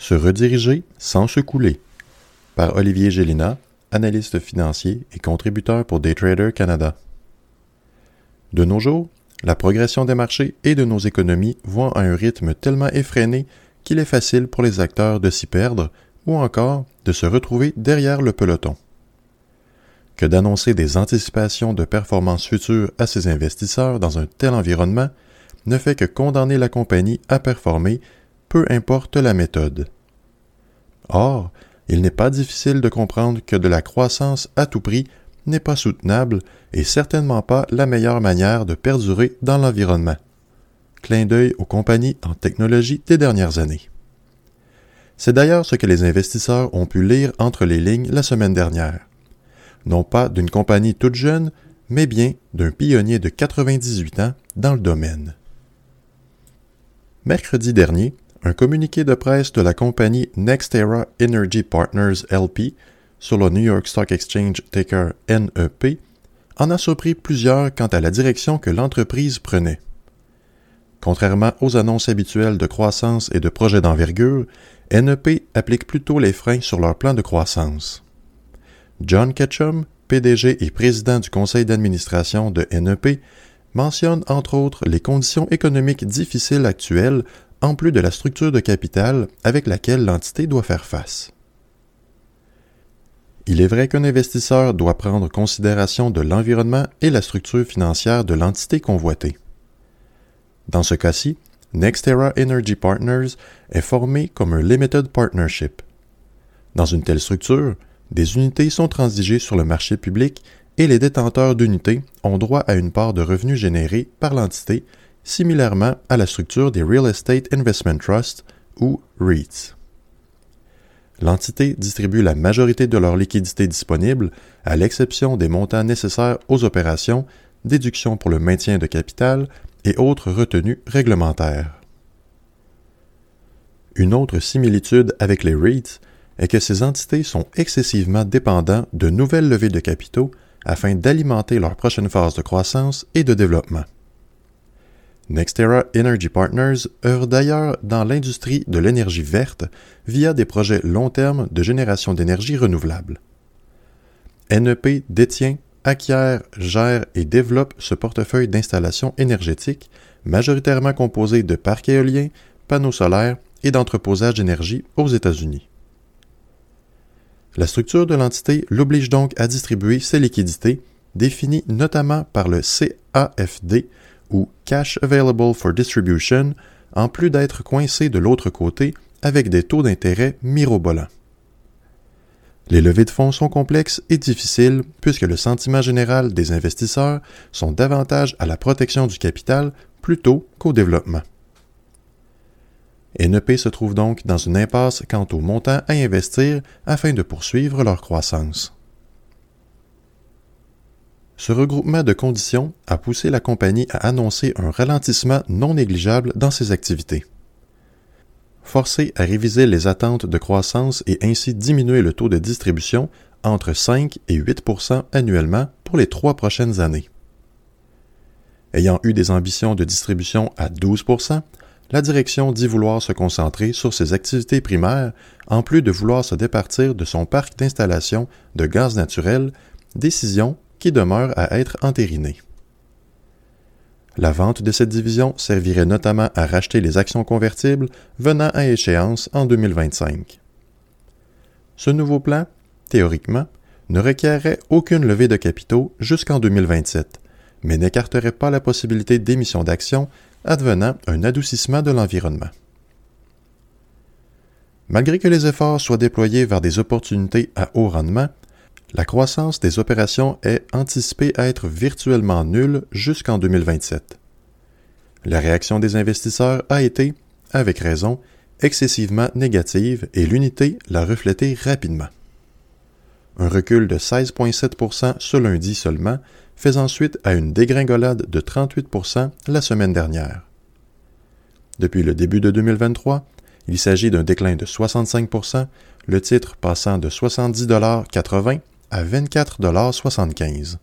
Se rediriger sans se couler. Par Olivier Gélina, analyste financier et contributeur pour Daytrader Canada. De nos jours, la progression des marchés et de nos économies vont à un rythme tellement effréné qu'il est facile pour les acteurs de s'y perdre ou encore de se retrouver derrière le peloton. Que d'annoncer des anticipations de performances futures à ses investisseurs dans un tel environnement ne fait que condamner la compagnie à performer, peu importe la méthode. Or, il n'est pas difficile de comprendre que de la croissance à tout prix n'est pas soutenable et certainement pas la meilleure manière de perdurer dans l'environnement clin d'œil aux compagnies en technologie des dernières années. C'est d'ailleurs ce que les investisseurs ont pu lire entre les lignes la semaine dernière. Non pas d'une compagnie toute jeune, mais bien d'un pionnier de 98 ans dans le domaine. Mercredi dernier, un communiqué de presse de la compagnie NextEra Energy Partners LP sur le New York Stock Exchange ticker NEP en a surpris plusieurs quant à la direction que l'entreprise prenait. Contrairement aux annonces habituelles de croissance et de projets d'envergure, NEP applique plutôt les freins sur leur plan de croissance. John Ketchum, PDG et président du conseil d'administration de NEP, mentionne entre autres les conditions économiques difficiles actuelles en plus de la structure de capital avec laquelle l'entité doit faire face. Il est vrai qu'un investisseur doit prendre considération de l'environnement et la structure financière de l'entité convoitée. Dans ce cas-ci, NextEra Energy Partners est formé comme un Limited Partnership. Dans une telle structure, des unités sont transigées sur le marché public et les détenteurs d'unités ont droit à une part de revenus générés par l'entité, similairement à la structure des Real Estate Investment Trust ou REITs. L'entité distribue la majorité de leur liquidité disponible, à l'exception des montants nécessaires aux opérations, déductions pour le maintien de capital et autres retenues réglementaires. Une autre similitude avec les REITs est que ces entités sont excessivement dépendantes de nouvelles levées de capitaux afin d'alimenter leur prochaine phase de croissance et de développement. NextEra Energy Partners œuvre d'ailleurs dans l'industrie de l'énergie verte via des projets long terme de génération d'énergie renouvelable. NEP détient acquiert, gère et développe ce portefeuille d'installations énergétiques, majoritairement composé de parcs éoliens, panneaux solaires et d'entreposage d'énergie aux États-Unis. La structure de l'entité l'oblige donc à distribuer ses liquidités, définies notamment par le CAFD ou Cash Available for Distribution, en plus d'être coincé de l'autre côté avec des taux d'intérêt mirobolants. Les levées de fonds sont complexes et difficiles puisque le sentiment général des investisseurs sont davantage à la protection du capital plutôt qu'au développement. NEP se trouve donc dans une impasse quant au montant à investir afin de poursuivre leur croissance. Ce regroupement de conditions a poussé la compagnie à annoncer un ralentissement non négligeable dans ses activités forcé à réviser les attentes de croissance et ainsi diminuer le taux de distribution entre 5 et 8% annuellement pour les trois prochaines années. Ayant eu des ambitions de distribution à 12% la direction dit vouloir se concentrer sur ses activités primaires en plus de vouloir se départir de son parc d'installation de gaz naturel, décision qui demeure à être entérinée. La vente de cette division servirait notamment à racheter les actions convertibles venant à échéance en 2025. Ce nouveau plan, théoriquement, ne requerrait aucune levée de capitaux jusqu'en 2027, mais n'écarterait pas la possibilité d'émission d'actions advenant un adoucissement de l'environnement. Malgré que les efforts soient déployés vers des opportunités à haut rendement, la croissance des opérations est anticipée à être virtuellement nulle jusqu'en 2027. La réaction des investisseurs a été, avec raison, excessivement négative et l'unité l'a reflété rapidement. Un recul de 16,7% ce lundi seulement fait ensuite à une dégringolade de 38% la semaine dernière. Depuis le début de 2023, il s'agit d'un déclin de 65% le titre passant de 70,80 à 24,75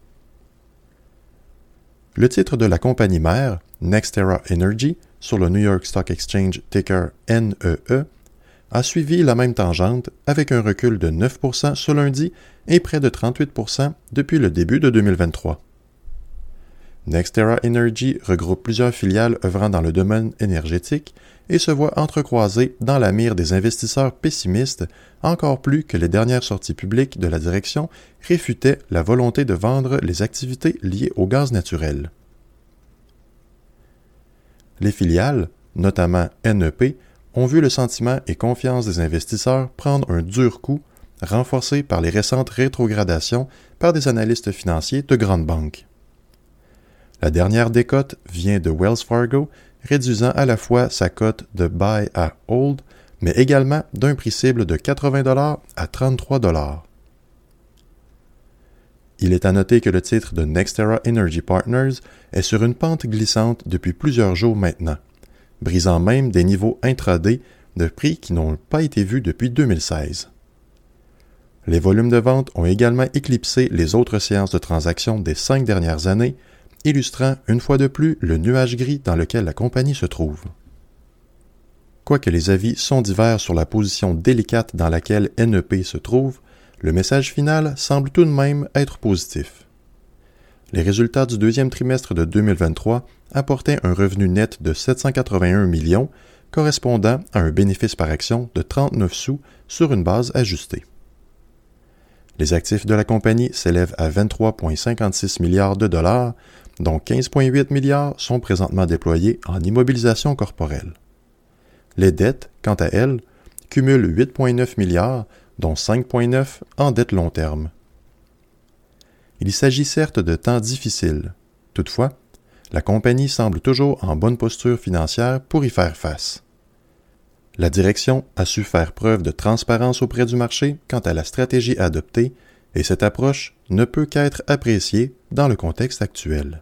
Le titre de la compagnie mère, NextEra Energy, sur le New York Stock Exchange ticker NEE, e, a suivi la même tangente avec un recul de 9% ce lundi et près de 38% depuis le début de 2023. NextEra Energy regroupe plusieurs filiales œuvrant dans le domaine énergétique et se voit entrecroiser dans la mire des investisseurs pessimistes, encore plus que les dernières sorties publiques de la direction réfutaient la volonté de vendre les activités liées au gaz naturel. Les filiales, notamment NEP, ont vu le sentiment et confiance des investisseurs prendre un dur coup, renforcé par les récentes rétrogradations par des analystes financiers de grandes banques. La dernière décote vient de Wells Fargo, réduisant à la fois sa cote de buy à hold, mais également d'un prix cible de 80 à 33 Il est à noter que le titre de Nextera Energy Partners est sur une pente glissante depuis plusieurs jours maintenant, brisant même des niveaux intraday de prix qui n'ont pas été vus depuis 2016. Les volumes de vente ont également éclipsé les autres séances de transactions des cinq dernières années, illustrant une fois de plus le nuage gris dans lequel la compagnie se trouve. Quoique les avis sont divers sur la position délicate dans laquelle NEP se trouve, le message final semble tout de même être positif. Les résultats du deuxième trimestre de 2023 apportaient un revenu net de 781 millions, correspondant à un bénéfice par action de 39 sous sur une base ajustée. Les actifs de la compagnie s'élèvent à 23,56 milliards de dollars, dont 15,8 milliards sont présentement déployés en immobilisation corporelle. Les dettes, quant à elles, cumulent 8,9 milliards, dont 5,9 en dette long terme. Il s'agit certes de temps difficiles. Toutefois, la compagnie semble toujours en bonne posture financière pour y faire face. La direction a su faire preuve de transparence auprès du marché quant à la stratégie adoptée et cette approche ne peut qu'être appréciée dans le contexte actuel.